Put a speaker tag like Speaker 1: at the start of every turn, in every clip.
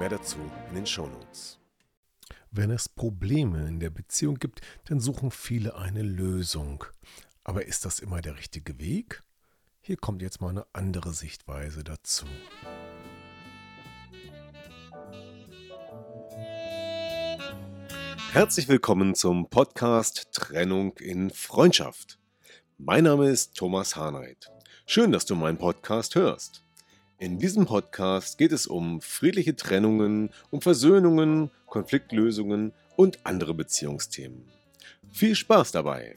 Speaker 1: Mehr dazu in den Shownotes. Wenn es Probleme in der Beziehung gibt, dann suchen viele eine Lösung. Aber ist das immer der richtige Weg? Hier kommt jetzt mal eine andere Sichtweise dazu. Herzlich willkommen zum Podcast Trennung in Freundschaft. Mein Name ist Thomas Harnight. Schön, dass du meinen Podcast hörst. In diesem Podcast geht es um friedliche Trennungen, um Versöhnungen, Konfliktlösungen und andere Beziehungsthemen. Viel Spaß dabei!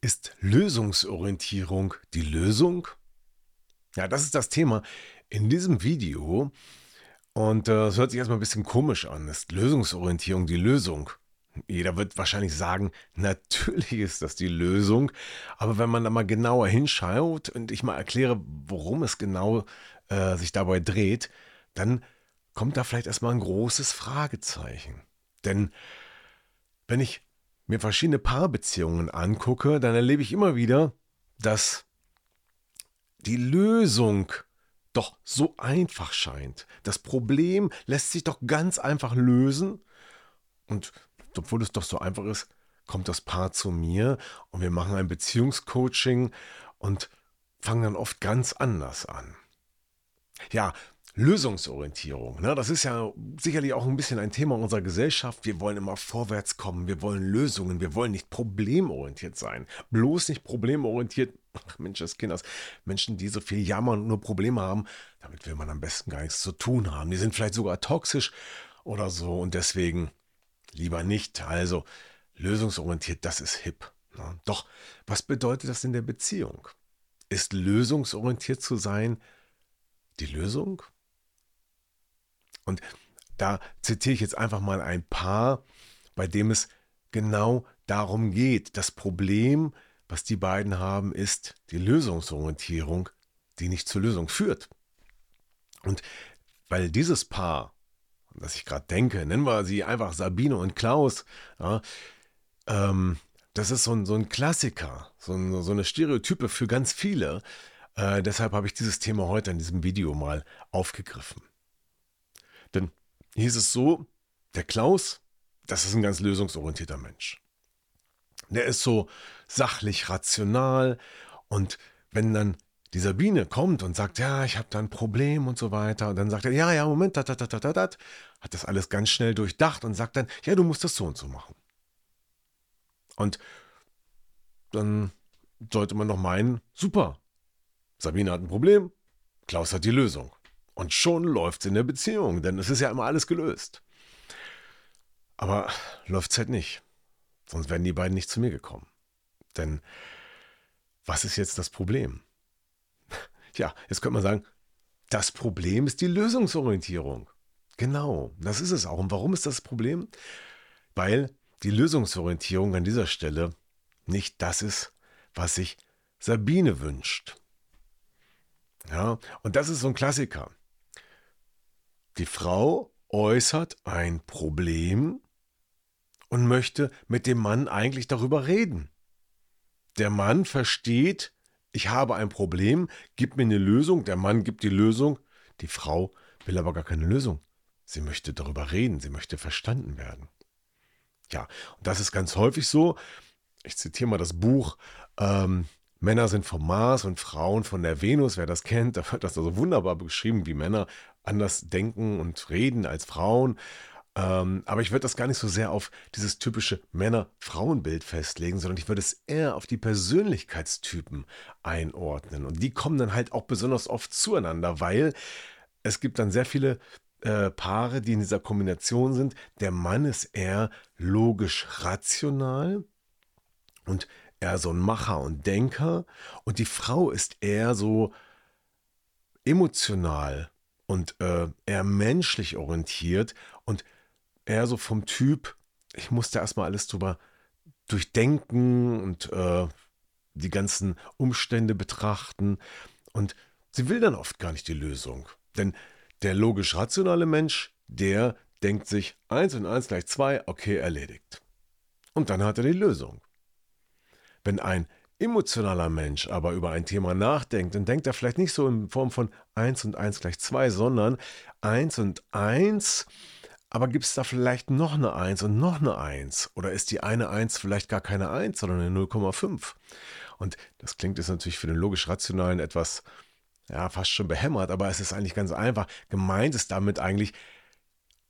Speaker 1: Ist Lösungsorientierung die Lösung? Ja, das ist das Thema in diesem Video. Und äh, es äh, hört sich erstmal ein bisschen komisch an. Ist Lösungsorientierung die Lösung? Jeder wird wahrscheinlich sagen, natürlich ist das die Lösung. Aber wenn man da mal genauer hinschaut und ich mal erkläre, worum es genau äh, sich dabei dreht, dann kommt da vielleicht erstmal ein großes Fragezeichen. Denn wenn ich mir verschiedene Paarbeziehungen angucke, dann erlebe ich immer wieder, dass die Lösung doch so einfach scheint. Das Problem lässt sich doch ganz einfach lösen. Und obwohl es doch so einfach ist, kommt das Paar zu mir und wir machen ein Beziehungscoaching und fangen dann oft ganz anders an. Ja, Lösungsorientierung. Ne? Das ist ja sicherlich auch ein bisschen ein Thema unserer Gesellschaft. Wir wollen immer vorwärts kommen, wir wollen Lösungen, wir wollen nicht problemorientiert sein. Bloß nicht problemorientiert. Ach Mensch, das Kinders. Menschen, die so viel jammern und nur Probleme haben, damit will man am besten gar nichts zu tun haben. Die sind vielleicht sogar toxisch oder so und deswegen lieber nicht. Also lösungsorientiert, das ist hip. Ne? Doch, was bedeutet das in der Beziehung? Ist lösungsorientiert zu sein die Lösung? Und da zitiere ich jetzt einfach mal ein paar, bei dem es genau darum geht. Das Problem, was die beiden haben, ist die Lösungsorientierung, die nicht zur Lösung führt. Und weil dieses Paar, das ich gerade denke, nennen wir sie einfach Sabine und Klaus, ja, ähm, das ist so ein, so ein Klassiker, so, ein, so eine Stereotype für ganz viele. Äh, deshalb habe ich dieses Thema heute in diesem Video mal aufgegriffen. Denn hier ist es so, der Klaus, das ist ein ganz lösungsorientierter Mensch. Der ist so sachlich rational und wenn dann die Sabine kommt und sagt, ja, ich habe da ein Problem und so weiter, und dann sagt er, ja, ja, Moment, dat, dat, dat, dat, hat das alles ganz schnell durchdacht und sagt dann, ja, du musst das so und so machen. Und dann sollte man doch meinen, super, Sabine hat ein Problem, Klaus hat die Lösung. Und schon läuft es in der Beziehung, denn es ist ja immer alles gelöst. Aber läuft es halt nicht. Sonst wären die beiden nicht zu mir gekommen. Denn was ist jetzt das Problem? Ja, jetzt könnte man sagen, das Problem ist die Lösungsorientierung. Genau, das ist es auch. Und warum ist das Problem? Weil die Lösungsorientierung an dieser Stelle nicht das ist, was sich Sabine wünscht. Ja, und das ist so ein Klassiker. Die Frau äußert ein Problem und möchte mit dem Mann eigentlich darüber reden. Der Mann versteht, ich habe ein Problem, gib mir eine Lösung, der Mann gibt die Lösung, die Frau will aber gar keine Lösung. Sie möchte darüber reden, sie möchte verstanden werden. Ja, und das ist ganz häufig so. Ich zitiere mal das Buch ähm, Männer sind vom Mars und Frauen von der Venus. Wer das kennt, da wird das also wunderbar beschrieben, wie Männer anders denken und reden als Frauen. Ähm, aber ich würde das gar nicht so sehr auf dieses typische Männer-Frauen-Bild festlegen, sondern ich würde es eher auf die Persönlichkeitstypen einordnen. Und die kommen dann halt auch besonders oft zueinander, weil es gibt dann sehr viele äh, Paare, die in dieser Kombination sind. Der Mann ist eher logisch rational und eher so ein Macher und Denker und die Frau ist eher so emotional und äh, eher menschlich orientiert und eher so vom Typ, ich musste erstmal alles drüber durchdenken und äh, die ganzen Umstände betrachten. Und sie will dann oft gar nicht die Lösung. Denn der logisch-rationale Mensch, der denkt sich 1 und 1 gleich 2, okay, erledigt. Und dann hat er die Lösung. Wenn ein emotionaler Mensch aber über ein Thema nachdenkt, dann denkt er vielleicht nicht so in Form von 1 und 1 gleich 2, sondern 1 und 1, aber gibt es da vielleicht noch eine 1 und noch eine 1? Oder ist die eine 1 vielleicht gar keine 1, sondern eine 0,5? Und das klingt jetzt natürlich für den logisch-rationalen etwas, ja, fast schon behämmert, aber es ist eigentlich ganz einfach. Gemeint ist damit eigentlich,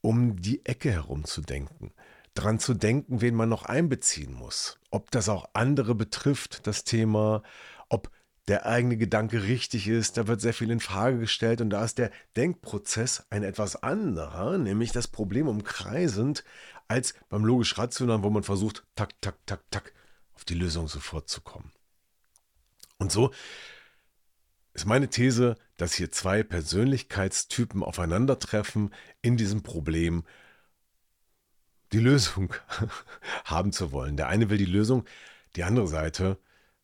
Speaker 1: um die Ecke herum zu denken dran zu denken, wen man noch einbeziehen muss. Ob das auch andere betrifft, das Thema, ob der eigene Gedanke richtig ist, da wird sehr viel in Frage gestellt und da ist der Denkprozess ein etwas anderer, nämlich das Problem umkreisend, als beim logisch-rationalen, wo man versucht, tak, tak, tak, tak, auf die Lösung sofort zu kommen. Und so ist meine These, dass hier zwei Persönlichkeitstypen aufeinandertreffen in diesem Problem die Lösung haben zu wollen. Der eine will die Lösung, die andere Seite,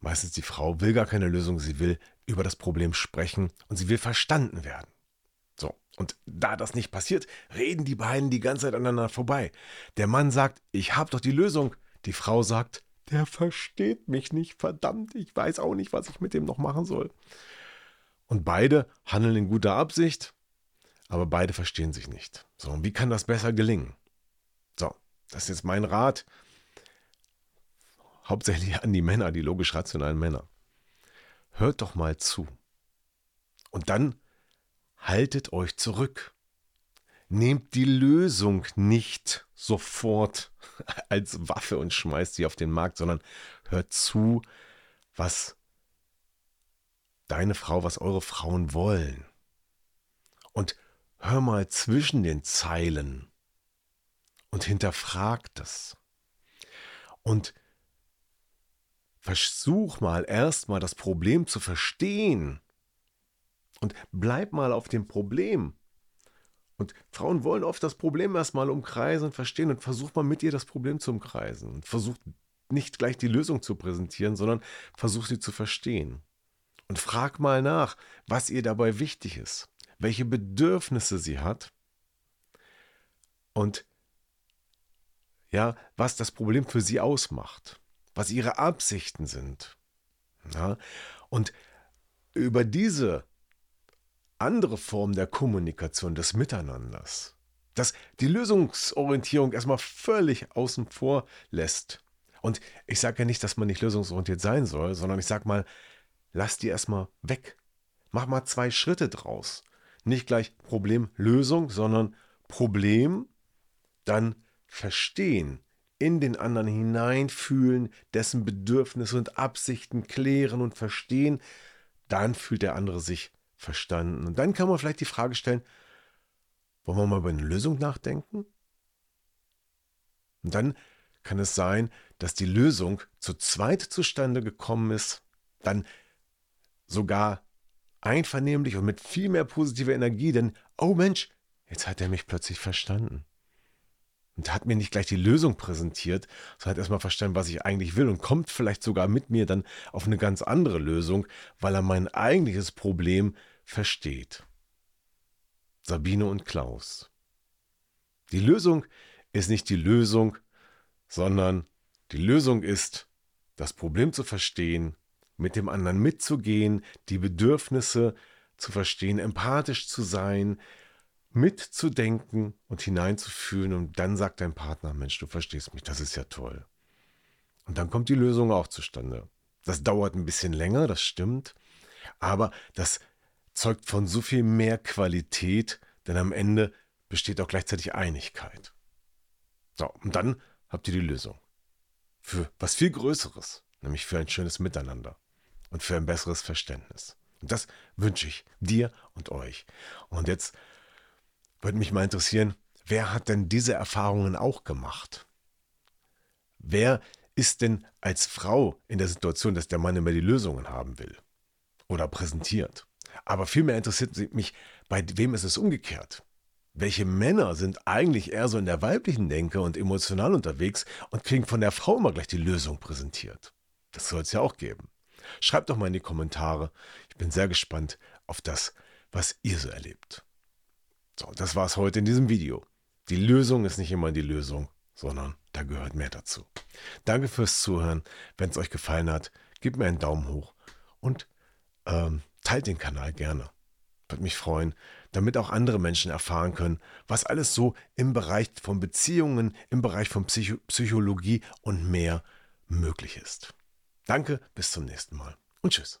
Speaker 1: meistens die Frau, will gar keine Lösung, sie will über das Problem sprechen und sie will verstanden werden. So, und da das nicht passiert, reden die beiden die ganze Zeit aneinander vorbei. Der Mann sagt, ich habe doch die Lösung. Die Frau sagt, der versteht mich nicht, verdammt, ich weiß auch nicht, was ich mit dem noch machen soll. Und beide handeln in guter Absicht, aber beide verstehen sich nicht. So, und wie kann das besser gelingen? So, das ist jetzt mein Rat. Hauptsächlich an die Männer, die logisch-rationalen Männer. Hört doch mal zu. Und dann haltet euch zurück. Nehmt die Lösung nicht sofort als Waffe und schmeißt sie auf den Markt, sondern hört zu, was deine Frau, was eure Frauen wollen. Und hör mal zwischen den Zeilen und hinterfragt es. Und versuch mal erstmal das Problem zu verstehen. Und bleib mal auf dem Problem. Und Frauen wollen oft das Problem erstmal umkreisen und verstehen und versuch mal mit ihr das Problem zu umkreisen. Und versuch nicht gleich die Lösung zu präsentieren, sondern versuch sie zu verstehen. Und frag mal nach, was ihr dabei wichtig ist, welche Bedürfnisse sie hat. Und ja, was das Problem für sie ausmacht, was ihre Absichten sind. Ja, und über diese andere Form der Kommunikation, des Miteinanders, das die Lösungsorientierung erstmal völlig außen vor lässt. Und ich sage ja nicht, dass man nicht lösungsorientiert sein soll, sondern ich sage mal, lass die erstmal weg. Mach mal zwei Schritte draus. Nicht gleich Problem, Lösung, sondern Problem, dann verstehen, in den anderen hineinfühlen, dessen Bedürfnisse und Absichten klären und verstehen, dann fühlt der andere sich verstanden. Und dann kann man vielleicht die Frage stellen, wollen wir mal über eine Lösung nachdenken? Und dann kann es sein, dass die Lösung zu zweit zustande gekommen ist, dann sogar einvernehmlich und mit viel mehr positiver Energie, denn, oh Mensch, jetzt hat er mich plötzlich verstanden und hat mir nicht gleich die Lösung präsentiert, sondern hat erstmal verstanden, was ich eigentlich will und kommt vielleicht sogar mit mir dann auf eine ganz andere Lösung, weil er mein eigentliches Problem versteht. Sabine und Klaus. Die Lösung ist nicht die Lösung, sondern die Lösung ist, das Problem zu verstehen, mit dem anderen mitzugehen, die Bedürfnisse zu verstehen, empathisch zu sein, mitzudenken und hineinzufühlen und dann sagt dein Partner, Mensch, du verstehst mich, das ist ja toll. Und dann kommt die Lösung auch zustande. Das dauert ein bisschen länger, das stimmt, aber das zeugt von so viel mehr Qualität, denn am Ende besteht auch gleichzeitig Einigkeit. So, und dann habt ihr die Lösung. Für was viel Größeres, nämlich für ein schönes Miteinander und für ein besseres Verständnis. Und das wünsche ich dir und euch. Und jetzt würde mich mal interessieren, wer hat denn diese Erfahrungen auch gemacht? Wer ist denn als Frau in der Situation, dass der Mann immer die Lösungen haben will oder präsentiert? Aber vielmehr interessiert mich, bei wem ist es umgekehrt? Welche Männer sind eigentlich eher so in der weiblichen Denke und emotional unterwegs und kriegen von der Frau immer gleich die Lösung präsentiert? Das soll es ja auch geben. Schreibt doch mal in die Kommentare. Ich bin sehr gespannt auf das, was ihr so erlebt. So, das war es heute in diesem Video. Die Lösung ist nicht immer die Lösung, sondern da gehört mehr dazu. Danke fürs Zuhören. Wenn es euch gefallen hat, gebt mir einen Daumen hoch und ähm, teilt den Kanal gerne. Würde mich freuen, damit auch andere Menschen erfahren können, was alles so im Bereich von Beziehungen, im Bereich von Psycho Psychologie und mehr möglich ist. Danke, bis zum nächsten Mal und tschüss.